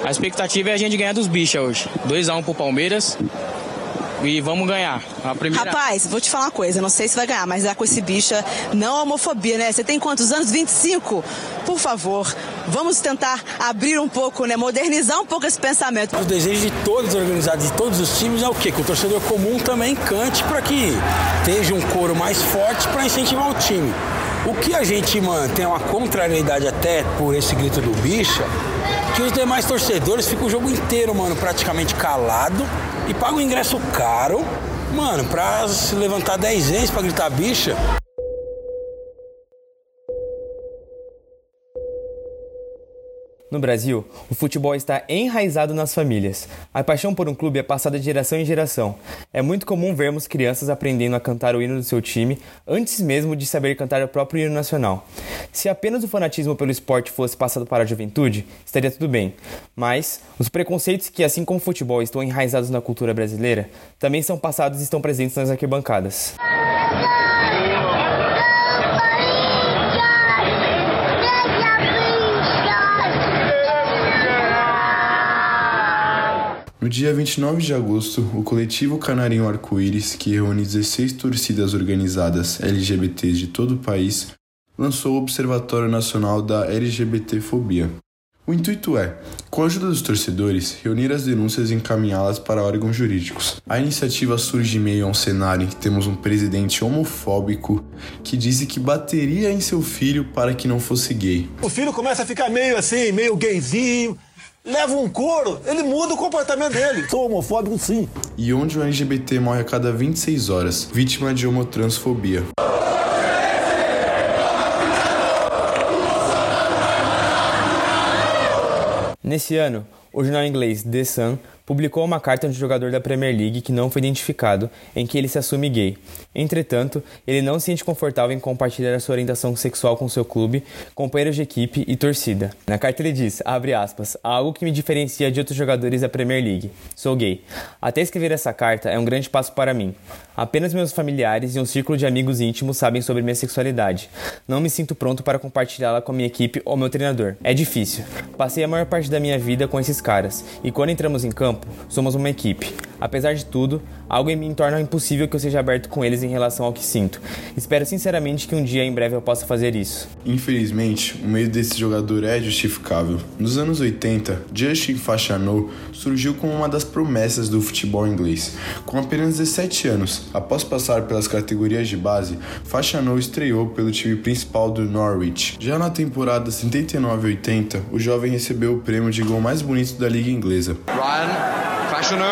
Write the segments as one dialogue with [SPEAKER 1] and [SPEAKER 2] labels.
[SPEAKER 1] A expectativa é a gente ganhar dos bichos hoje. 2x1 um pro Palmeiras. E vamos ganhar. A primeira...
[SPEAKER 2] Rapaz, vou te falar uma coisa, não sei se vai ganhar, mas é com esse bicha, não homofobia, né? Você tem quantos anos? 25? Por favor, vamos tentar abrir um pouco, né? Modernizar um pouco esse pensamento.
[SPEAKER 3] O desejo de todos os organizados, de todos os times é o quê? Que o torcedor comum também cante para que esteja um coro mais forte para incentivar o time. O que a gente, mano, tem uma contrariedade até por esse grito do bicha, que os demais torcedores ficam o jogo inteiro, mano, praticamente calado e pagam ingresso caro, mano, pra se levantar 10 vezes pra gritar bicha.
[SPEAKER 4] No Brasil, o futebol está enraizado nas famílias. A paixão por um clube é passada de geração em geração. É muito comum vermos crianças aprendendo a cantar o hino do seu time antes mesmo de saber cantar o próprio hino nacional. Se apenas o fanatismo pelo esporte fosse passado para a juventude, estaria tudo bem. Mas os preconceitos que, assim como o futebol, estão enraizados na cultura brasileira, também são passados e estão presentes nas arquibancadas.
[SPEAKER 5] No dia 29 de agosto, o coletivo Canarinho Arco-Íris, que reúne 16 torcidas organizadas LGBTs de todo o país, lançou o Observatório Nacional da LGBTfobia. O intuito é, com a ajuda dos torcedores, reunir as denúncias e encaminhá-las para órgãos jurídicos. A iniciativa surge em meio a um cenário em que temos um presidente homofóbico que disse que bateria em seu filho para que não fosse gay.
[SPEAKER 6] O filho começa a ficar meio assim, meio gayzinho, leva um couro, ele muda o comportamento dele. Sou homofóbico sim.
[SPEAKER 5] E onde o LGBT morre a cada 26 horas, vítima de homotransfobia.
[SPEAKER 4] Nesse ano, o jornal inglês The Sun publicou uma carta de um jogador da Premier League que não foi identificado, em que ele se assume gay. Entretanto, ele não se sente confortável em compartilhar a sua orientação sexual com seu clube, companheiros de equipe e torcida. Na carta ele diz, abre aspas, algo que me diferencia de outros jogadores da Premier League. Sou gay. Até escrever essa carta é um grande passo para mim. Apenas meus familiares e um círculo de amigos íntimos sabem sobre minha sexualidade. Não me sinto pronto para compartilhá-la com a minha equipe ou meu treinador. É difícil. Passei a maior parte da minha vida com esses caras, e quando entramos em campo, somos uma equipe. Apesar de tudo, algo em mim torna impossível que eu seja aberto com eles em relação ao que sinto. Espero sinceramente que um dia em breve eu possa fazer isso.
[SPEAKER 5] Infelizmente, o medo desse jogador é justificável. Nos anos 80, Justin Fashanu surgiu como uma das promessas do futebol inglês. Com apenas 17 anos, após passar pelas categorias de base, Fashanu estreou pelo time principal do Norwich. Já na temporada 79-80, o jovem recebeu o prêmio de gol mais bonito da liga inglesa.
[SPEAKER 7] Ryan, Fashanu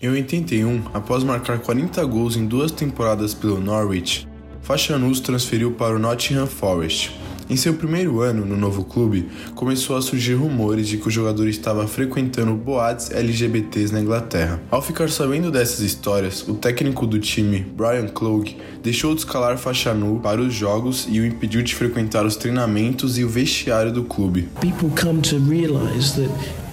[SPEAKER 5] Em 81, após marcar 40 gols em duas temporadas pelo Norwich, Fashanu transferiu para o Nottingham Forest. Em seu primeiro ano no novo clube, começou a surgir rumores de que o jogador estava frequentando boates LGBTs na Inglaterra. Ao ficar sabendo dessas histórias, o técnico do time, Brian Clough, deixou de escalar Fashanu para os jogos e o impediu de frequentar os treinamentos e o vestiário do clube.
[SPEAKER 8] People come to realize that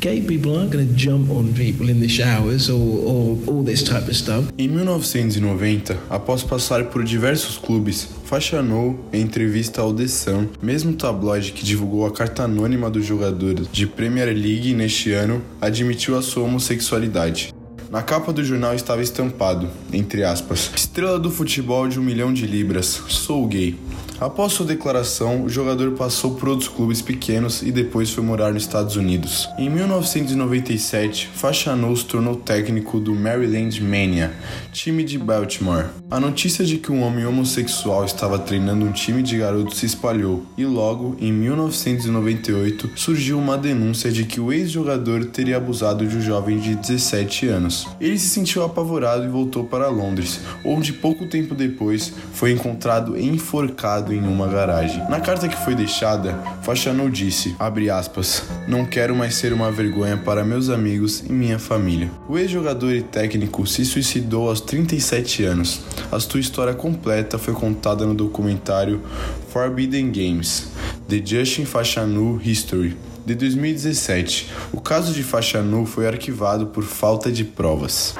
[SPEAKER 8] gay people aren't going to jump on people in the showers or, or all this type of stuff.
[SPEAKER 5] Em 1990, após passar por diversos clubes, Fashanu, em entrevista ao The Sun, mesmo tabloide que divulgou a carta anônima do jogador de Premier League neste ano, admitiu a sua homossexualidade. Na capa do jornal estava estampado, entre aspas, estrela do futebol de um milhão de libras, sou gay. Após sua declaração, o jogador passou por outros clubes pequenos e depois foi morar nos Estados Unidos. Em 1997, Fashanu se tornou técnico do Maryland Mania, time de Baltimore. A notícia de que um homem homossexual estava treinando um time de garotos se espalhou e logo, em 1998, surgiu uma denúncia de que o ex-jogador teria abusado de um jovem de 17 anos. Ele se sentiu apavorado e voltou para Londres, onde pouco tempo depois foi encontrado enforcado em uma garagem. Na carta que foi deixada, Fachanou disse, aspas, não quero mais ser uma vergonha para meus amigos e minha família. O ex-jogador e técnico se suicidou aos 37 anos. A sua história completa foi contada no documentário Forbidden Games, The Justin Fashanu History, de 2017. O caso de Fashanu foi arquivado por falta de provas.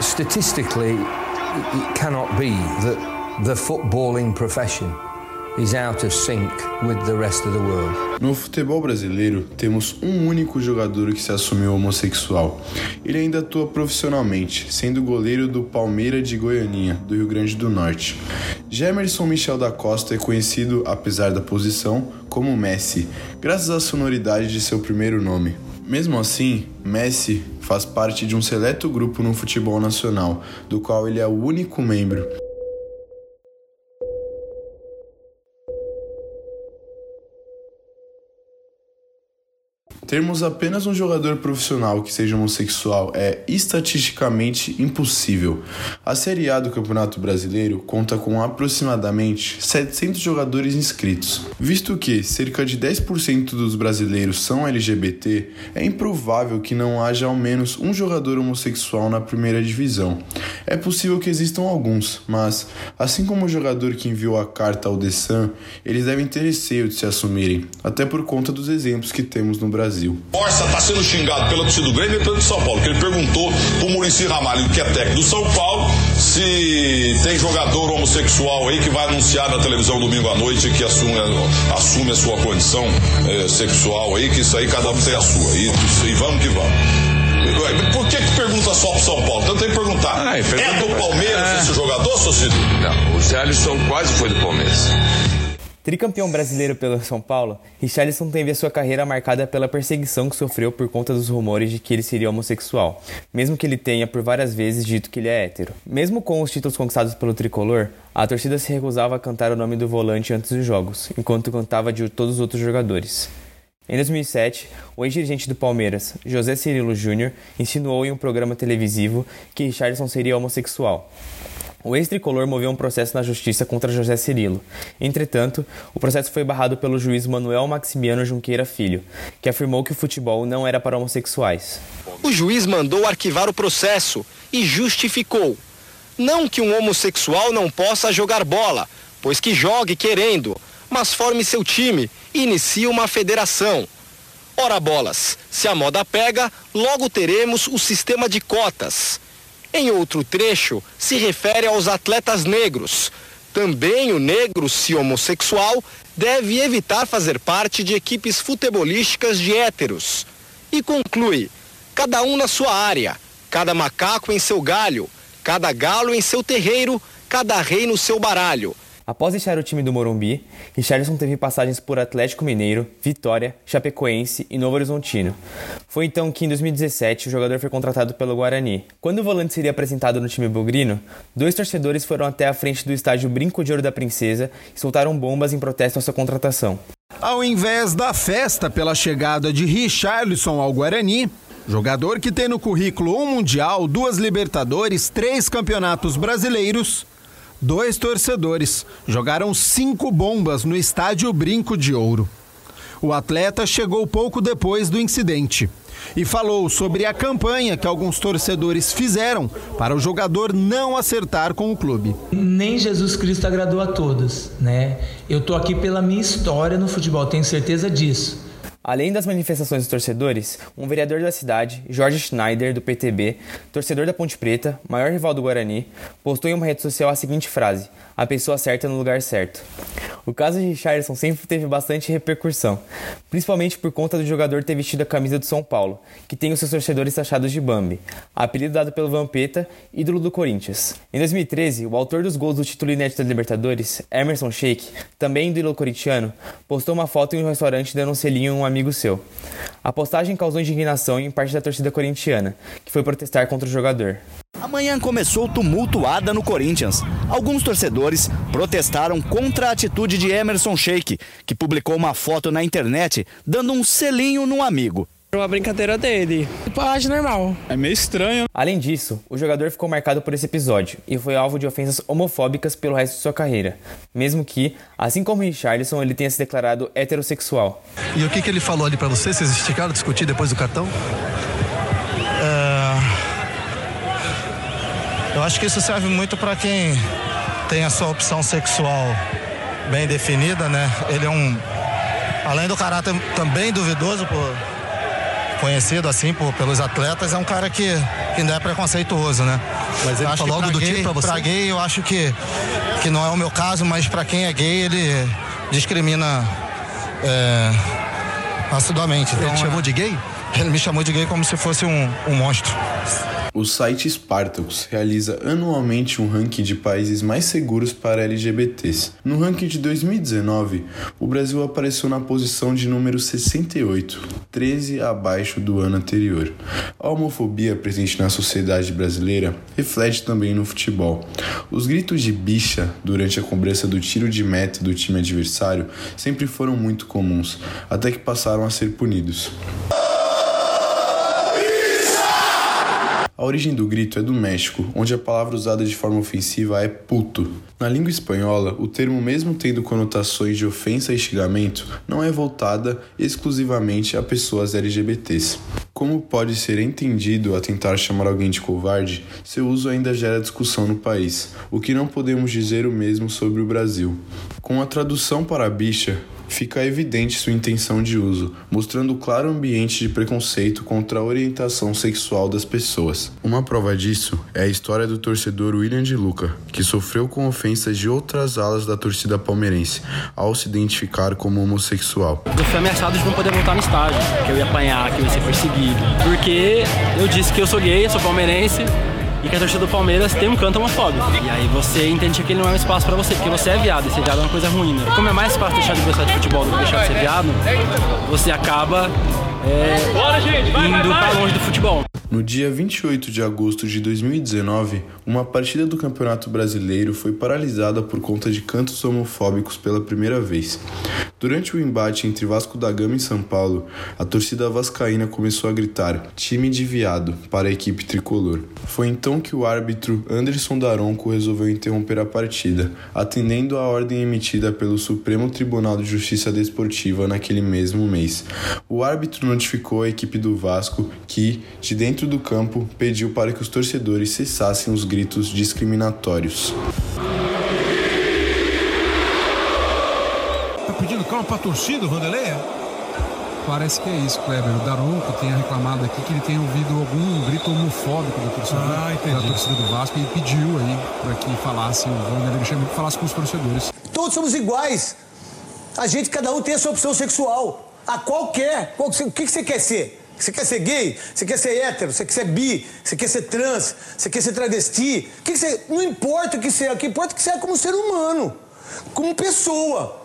[SPEAKER 9] Statistically, it cannot be that the footballing profession is out of sync with the rest of the world.
[SPEAKER 5] No futebol brasileiro, temos um único jogador que se assumiu homossexual. Ele ainda atua profissionalmente, sendo goleiro do Palmeiras de Goianinha, do Rio Grande do Norte. Gemerson Michel da Costa é conhecido, apesar da posição, como Messi, graças à sonoridade de seu primeiro nome. Mesmo assim, Messi faz parte de um seleto grupo no futebol nacional, do qual ele é o único membro. Termos apenas um jogador profissional que seja homossexual é estatisticamente impossível. A Série A do Campeonato Brasileiro conta com aproximadamente 700 jogadores inscritos. Visto que cerca de 10% dos brasileiros são LGBT, é improvável que não haja ao menos um jogador homossexual na primeira divisão. É possível que existam alguns, mas, assim como o jogador que enviou a carta ao The Sun, eles devem ter receio de se assumirem, até por conta dos exemplos que temos no Brasil. Brasil.
[SPEAKER 10] Borsa está sendo xingado pela torcida do Grêmio e pelo de São Paulo, que ele perguntou pro Murici Ramalho, que é técnico do São Paulo, se tem jogador homossexual aí que vai anunciar na televisão domingo à noite que assume, assume a sua condição é, sexual aí, que isso aí cada um tem a sua. E, e vamos que vamos. Por que, que pergunta só pro São Paulo? Tem que perguntar. Ah, é do Palmeiras é. esse jogador, Socido?
[SPEAKER 11] Não, o Zé Alisson quase foi do Palmeiras.
[SPEAKER 4] Tricampeão brasileiro pelo São Paulo, Richarlison teve a sua carreira marcada pela perseguição que sofreu por conta dos rumores de que ele seria homossexual, mesmo que ele tenha por várias vezes dito que ele é hétero. Mesmo com os títulos conquistados pelo tricolor, a torcida se recusava a cantar o nome do volante antes dos jogos, enquanto cantava de todos os outros jogadores. Em 2007, o ex-dirigente do Palmeiras, José Cirilo Júnior, insinuou em um programa televisivo que Richardson seria homossexual. O ex-tricolor moveu um processo na justiça contra José Cirilo. Entretanto, o processo foi barrado pelo juiz Manuel Maximiano Junqueira Filho, que afirmou que o futebol não era para homossexuais.
[SPEAKER 12] O juiz mandou arquivar o processo e justificou. Não que um homossexual não possa jogar bola, pois que jogue querendo, mas forme seu time e inicie uma federação. Ora bolas, se a moda pega, logo teremos o sistema de cotas. Em outro trecho, se refere aos atletas negros. Também o negro, se homossexual, deve evitar fazer parte de equipes futebolísticas de héteros. E conclui: cada um na sua área, cada macaco em seu galho, cada galo em seu terreiro, cada rei no seu baralho.
[SPEAKER 4] Após deixar o time do Morumbi, Richardson teve passagens por Atlético Mineiro, Vitória, Chapecoense e Novo Horizontino. Foi então que, em 2017, o jogador foi contratado pelo Guarani. Quando o volante seria apresentado no time bugrino, dois torcedores foram até a frente do estádio Brinco de Ouro da Princesa e soltaram bombas em protesto à sua contratação.
[SPEAKER 13] Ao invés da festa pela chegada de Richarlison ao Guarani, jogador que tem no currículo um Mundial, duas Libertadores, três campeonatos brasileiros, dois torcedores jogaram cinco bombas no estádio Brinco de Ouro. O atleta chegou pouco depois do incidente e falou sobre a campanha que alguns torcedores fizeram para o jogador não acertar com o clube.
[SPEAKER 14] Nem Jesus Cristo agradou a todos, né? Eu tô aqui pela minha história no futebol, tenho certeza disso.
[SPEAKER 4] Além das manifestações dos torcedores, um vereador da cidade, Jorge Schneider, do PTB, torcedor da Ponte Preta, maior rival do Guarani, postou em uma rede social a seguinte frase: A pessoa certa no lugar certo. O caso de Richardson sempre teve bastante repercussão, principalmente por conta do jogador ter vestido a camisa do São Paulo, que tem os seus torcedores taxados de Bambi, apelido dado pelo Vampeta, ídolo do Corinthians. Em 2013, o autor dos gols do título inédito da Libertadores, Emerson Sheik, também ídolo corintiano, postou uma foto em um restaurante dando um selinho a um amigo seu. A postagem causou indignação em parte da torcida corintiana, que foi protestar contra o jogador.
[SPEAKER 15] Manhã começou tumultuada no Corinthians. Alguns torcedores protestaram contra a atitude de Emerson Sheik, que publicou uma foto na internet dando um selinho num amigo.
[SPEAKER 16] Uma brincadeira dele. Pode normal.
[SPEAKER 4] É meio estranho. Além disso, o jogador ficou marcado por esse episódio e foi alvo de ofensas homofóbicas pelo resto de sua carreira, mesmo que, assim como Richarlison, ele tenha se declarado heterossexual.
[SPEAKER 17] E o que, que ele falou ali para você? Vocês esticaram discutir depois do cartão?
[SPEAKER 18] Eu acho que isso serve muito para quem tem a sua opção sexual bem definida, né? Ele é um, além do caráter também duvidoso por conhecido assim por, pelos atletas, é um cara que, que ainda é preconceituoso, né?
[SPEAKER 17] Mas ele falou algo do
[SPEAKER 18] gay,
[SPEAKER 17] tipo pra você?
[SPEAKER 18] Pra gay, eu acho que, que não é o meu caso, mas para quem é gay, ele discrimina é, assiduamente.
[SPEAKER 17] Ele
[SPEAKER 18] Então,
[SPEAKER 17] te chamou
[SPEAKER 18] é-
[SPEAKER 17] de gay?
[SPEAKER 18] Ele me chamou de gay como se fosse um, um monstro.
[SPEAKER 5] O site Spartacus realiza anualmente um ranking de países mais seguros para LGBTs. No ranking de 2019, o Brasil apareceu na posição de número 68, 13 abaixo do ano anterior. A homofobia presente na sociedade brasileira reflete também no futebol. Os gritos de bicha durante a cobrança do tiro de meta do time adversário sempre foram muito comuns, até que passaram a ser punidos. A origem do grito é do México, onde a palavra usada de forma ofensiva é puto. Na língua espanhola, o termo, mesmo tendo conotações de ofensa e xingamento, não é voltada exclusivamente a pessoas LGBTs. Como pode ser entendido a tentar chamar alguém de covarde, seu uso ainda gera discussão no país, o que não podemos dizer o mesmo sobre o Brasil. Com a tradução para bicha, fica evidente sua intenção de uso, mostrando o claro ambiente de preconceito contra a orientação sexual das pessoas. Uma prova disso é a história do torcedor William de Luca, que sofreu com ofensas de outras alas da torcida palmeirense ao se identificar como homossexual.
[SPEAKER 19] Eu fui ameaçado de não poder voltar no estádio, que eu ia apanhar, que eu ia ser perseguido. Porque eu disse que eu sou gay, eu sou palmeirense e que a torcida do Palmeiras tem um canto homofóbico. E aí você entende que ele não é um espaço pra você, porque você é viado, e ser viado é uma coisa ruim, né? Como é mais fácil deixar de gostar de futebol do que deixar de ser viado, você acaba é, indo pra longe do futebol.
[SPEAKER 5] No dia 28 de agosto de 2019, uma partida do Campeonato Brasileiro foi paralisada por conta de cantos homofóbicos pela primeira vez. Durante o embate entre Vasco da Gama e São Paulo, a torcida vascaína começou a gritar "time de viado" para a equipe tricolor. Foi então que o árbitro Anderson Daronco resolveu interromper a partida, atendendo à ordem emitida pelo Supremo Tribunal de Justiça Desportiva naquele mesmo mês. O árbitro notificou a equipe do Vasco que, de dentro do campo, pediu para que os torcedores cessassem os gritos discriminatórios.
[SPEAKER 20] Tá pedindo calma pra torcida, Vanderlei? Parece que é isso, Kleber. O Daronco tenha reclamado aqui que ele tenha ouvido algum grito homofóbico da torcida,
[SPEAKER 21] Ah,
[SPEAKER 20] da torcida do Vasco e pediu aí para que falasse, o Vanderlei Luxemburgo falasse com os torcedores.
[SPEAKER 21] Todos somos iguais. A gente, cada um tem a sua opção sexual. A qualquer. Qual, o que, que você quer ser? Você quer ser gay? Você quer ser hétero? Você quer ser bi? Você quer ser trans? Você quer ser travesti? Que, que você. Não importa o que você é, o que importa é que você é como ser humano, como pessoa.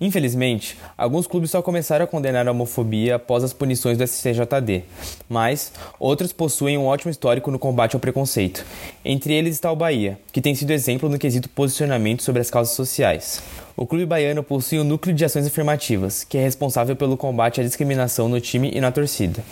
[SPEAKER 4] Infelizmente, alguns clubes só começaram a condenar a homofobia após as punições do SCJD, mas outros possuem um ótimo histórico no combate ao preconceito. Entre eles está o Bahia, que tem sido exemplo no quesito posicionamento sobre as causas sociais. O clube baiano possui um núcleo de ações afirmativas, que é responsável pelo combate à discriminação no time e na torcida.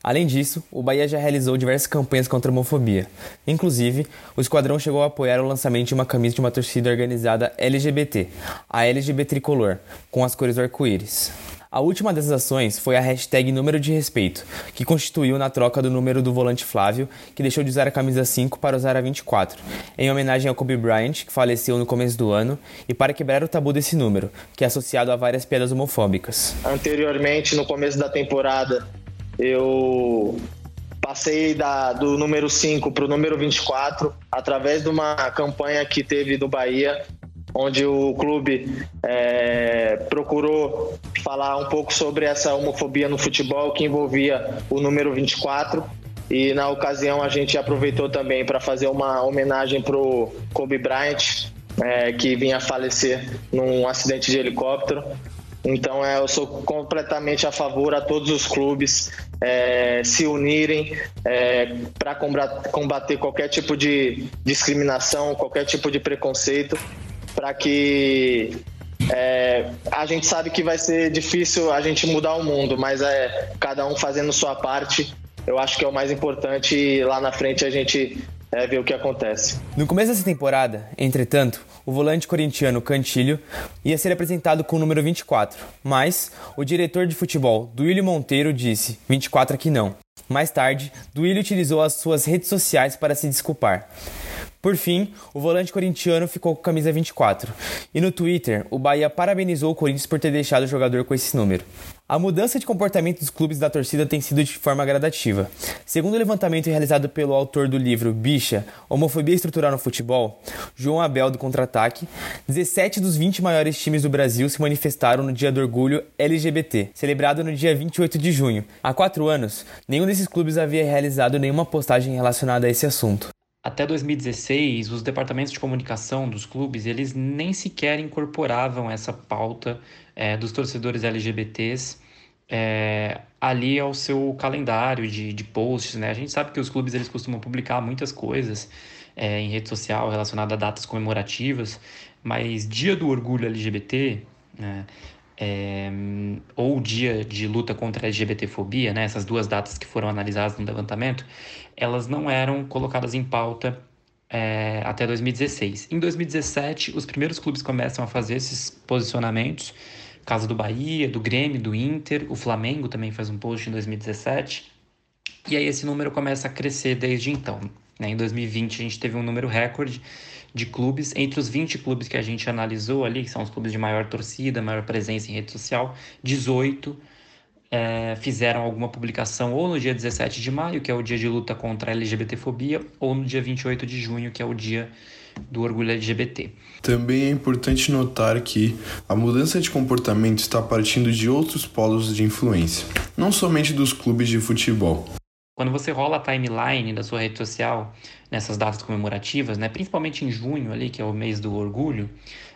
[SPEAKER 4] Além disso, o Bahia já realizou diversas campanhas contra a homofobia. Inclusive, o esquadrão chegou a apoiar o lançamento de uma camisa de uma torcida organizada LGBT, a LGBT Tricolor, com as cores do arco-íris. A última dessas ações foi a hashtag Número de Respeito, que constituiu na troca do número do volante Flávio, que deixou de usar a camisa 5 para usar a 24, em homenagem ao Kobe Bryant, que faleceu no começo do ano, e para quebrar o tabu desse número, que é associado a várias piadas homofóbicas.
[SPEAKER 22] Anteriormente, no começo da temporada, eu passei da, do número 5 para o número 24 através de uma campanha que teve do Bahia, onde o clube é, procurou falar um pouco sobre essa homofobia no futebol que envolvia o número 24. E na ocasião a gente aproveitou também para fazer uma homenagem para o Kobe Bryant, é, que vinha falecer num acidente de helicóptero. Então é, eu sou completamente a favor a todos os clubes é, se unirem é, para combater qualquer tipo de discriminação, qualquer tipo de preconceito, para que É, a gente sabe que vai ser difícil a gente mudar o mundo, mas é cada um fazendo sua parte. Eu acho que é o mais importante e lá na frente a gente é, ver o que acontece.
[SPEAKER 4] No começo dessa temporada, entretanto, o volante corintiano Cantilho ia ser apresentado com o número 24, mas o diretor de futebol, Duílio Monteiro, disse 24 aqui não. Mais tarde, Duílio utilizou as suas redes sociais para se desculpar. Por fim, o volante corintiano ficou com a camisa 24. E no Twitter, o Bahia parabenizou o Corinthians por ter deixado o jogador com esse número. A mudança de comportamento dos clubes da torcida tem sido de forma gradativa. Segundo o levantamento realizado pelo autor do livro Bicha, Homofobia Estrutural no Futebol, João Abel do Contra-Ataque, 17 dos 20 maiores times do Brasil se manifestaram no Dia do Orgulho LGBT, celebrado no dia 28 de junho. Há quatro anos, nenhum desses clubes havia realizado nenhuma postagem relacionada a esse assunto.
[SPEAKER 23] Até 2016, os departamentos de comunicação dos clubes, eles nem sequer incorporavam essa pauta é, dos torcedores LGBTs é, ali ao seu calendário de, de posts, né? A gente sabe que os clubes, eles costumam publicar muitas coisas é, em rede social relacionadas a datas comemorativas, mas Dia do Orgulho LGBT, né? É, ou dia de luta contra a LGBTfobia, né, essas duas datas que foram analisadas no levantamento, elas não eram colocadas em pauta é, até 2016. Em 2017, os primeiros clubes começam a fazer esses posicionamentos, caso do Bahia, do Grêmio, do Inter, o Flamengo também faz um post em 2017, e aí esse número começa a crescer desde então. Né? Em 2020 a gente teve um número recorde de clubes. Entre os 20 clubes que a gente analisou ali, que são os clubes de maior torcida, maior presença em rede social, 18 é, fizeram alguma publicação ou no dia 17 de maio, que é o dia de luta contra a LGBTfobia, ou no dia 28 de junho, que é o dia do orgulho LGBT.
[SPEAKER 5] Também é importante notar que a mudança de comportamento está partindo de outros polos de influência, não somente dos clubes de futebol.
[SPEAKER 23] Quando você rola a timeline da sua rede social nessas datas comemorativas, né, principalmente em junho ali, que é o mês do orgulho,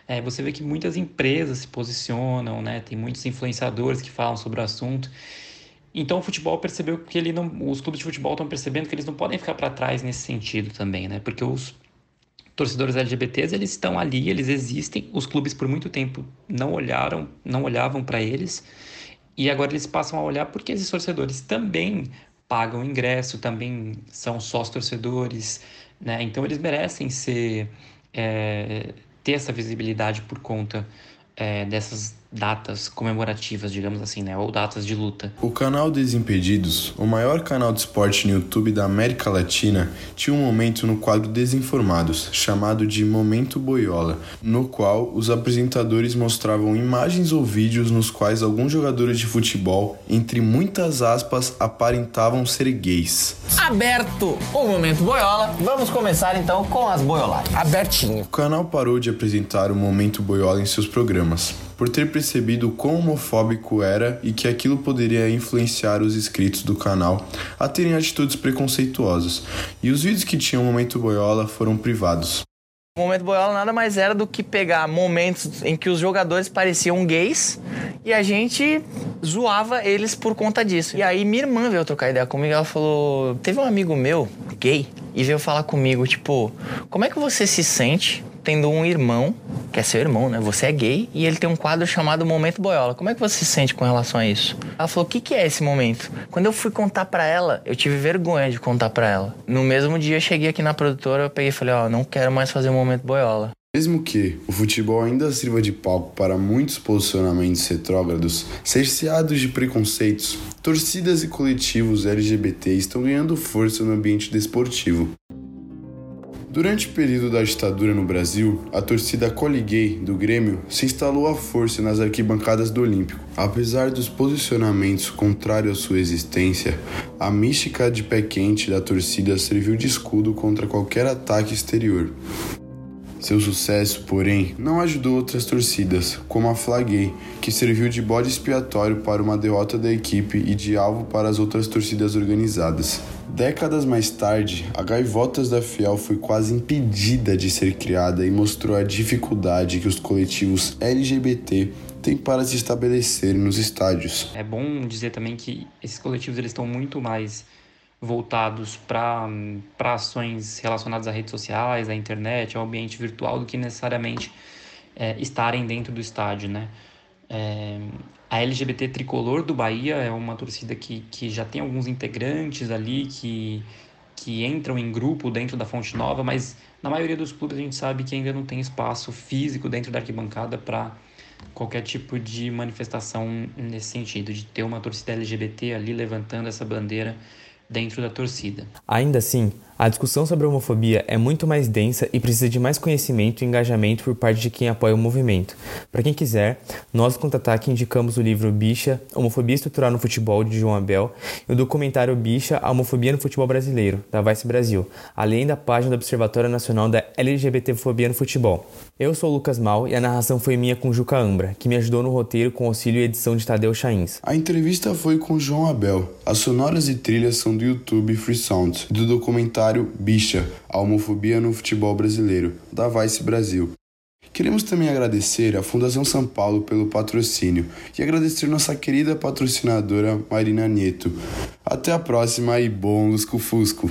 [SPEAKER 23] é, você vê que muitas empresas se posicionam, né, tem muitos influenciadores que falam sobre o assunto. Então o futebol percebeu que ele não, os clubes de futebol estão percebendo que eles não podem ficar para trás nesse sentido também, né? Porque os torcedores LGBTs eles estão ali, eles existem. Os clubes por muito tempo não olharam, não olhavam para eles. E agora eles passam a olhar porque esses torcedores também pagam ingresso, também são sócios torcedores, né? Então eles merecem ser é, ter essa visibilidade por conta é, dessas datas comemorativas, digamos assim, né? Ou datas de luta.
[SPEAKER 5] O canal Desimpedidos, o maior canal de esporte no YouTube da América Latina, tinha um momento no quadro Desinformados, chamado de Momento Boiola, no qual os apresentadores mostravam imagens ou vídeos nos quais alguns jogadores de futebol, entre muitas aspas, aparentavam ser gays.
[SPEAKER 24] Aberto o Momento Boiola, vamos começar então com as boioladas.
[SPEAKER 5] Abertinho. O canal parou de apresentar o Momento Boiola em seus programas por ter percebido quão homofóbico era e que aquilo poderia influenciar os inscritos do canal a terem atitudes preconceituosas, e os vídeos que tinham momento boiola foram privados.
[SPEAKER 24] O momento boiola nada mais era do que pegar momentos em que os jogadores pareciam gays e a gente zoava eles por conta disso. E aí minha irmã veio trocar ideia comigo, ela falou: "Teve um amigo meu, gay, e veio falar comigo, tipo, como é que você se sente tendo um irmão, que é seu irmão, né? Você é gay e ele tem um quadro chamado Momento Boiola. Como é que você se sente com relação a isso? Ela falou: "O que que é esse momento?". Quando eu fui contar para ela, eu tive vergonha de contar para ela. No mesmo dia eu cheguei aqui na produtora, eu peguei e falei: "Ó, oh, não quero mais fazer o Momento Boiola".
[SPEAKER 5] Mesmo que o futebol ainda sirva de palco para muitos posicionamentos retrógrados, cerceados de preconceitos, torcidas e coletivos LGBT estão ganhando força no ambiente desportivo. Durante o período da ditadura no Brasil, a torcida Coliguei do Grêmio se instalou à força nas arquibancadas do Olímpico. Apesar dos posicionamentos contrários à sua existência, a mística de pé quente da torcida serviu de escudo contra qualquer ataque exterior. Seu sucesso, porém, não ajudou outras torcidas, como a Flaguei, que serviu de bode expiatório para uma derrota da equipe e de alvo para as outras torcidas organizadas. Décadas mais tarde, a Gaivotas da Fiel foi quase impedida de ser criada e mostrou a dificuldade que os coletivos LGBT têm para se estabelecer nos estádios.
[SPEAKER 23] É bom dizer também que esses coletivos eles estão muito mais voltados para ações relacionadas a redes sociais, à internet, ao ambiente virtual, do que necessariamente é, estarem dentro do estádio, né? É, a LGBT Tricolor do Bahia é uma torcida que, que já tem alguns integrantes ali que, que entram em grupo dentro da Fonte Nova, mas na maioria dos clubes a gente sabe que ainda não tem espaço físico dentro da arquibancada para qualquer tipo de manifestação nesse sentido, de ter uma torcida LGBT ali levantando essa bandeira dentro da torcida.
[SPEAKER 4] Ainda assim, a discussão sobre a homofobia é muito mais densa e precisa de mais conhecimento e engajamento por parte de quem apoia o movimento. Para quem quiser, nós do Contra-Ataque indicamos o livro Bicha, Homofobia Estrutural no Futebol, de João Abel, e o documentário Bicha, a Homofobia no Futebol Brasileiro, da Vice Brasil, além da página do Observatório Nacional da LGBTfobia no Futebol. Eu sou o Lucas Mal e a narração foi minha com Juca Ambra, que me ajudou no roteiro com auxílio e edição de Tadeu Chains.
[SPEAKER 5] A entrevista foi com João Abel. As sonoras e trilhas são do YouTube Free Sound, do documentário Bicha, a homofobia no futebol brasileiro, da Vice Brasil. Queremos também agradecer à Fundação São Paulo pelo patrocínio e agradecer nossa querida patrocinadora Marina Nieto. Até a próxima e bom Lusco Fusco!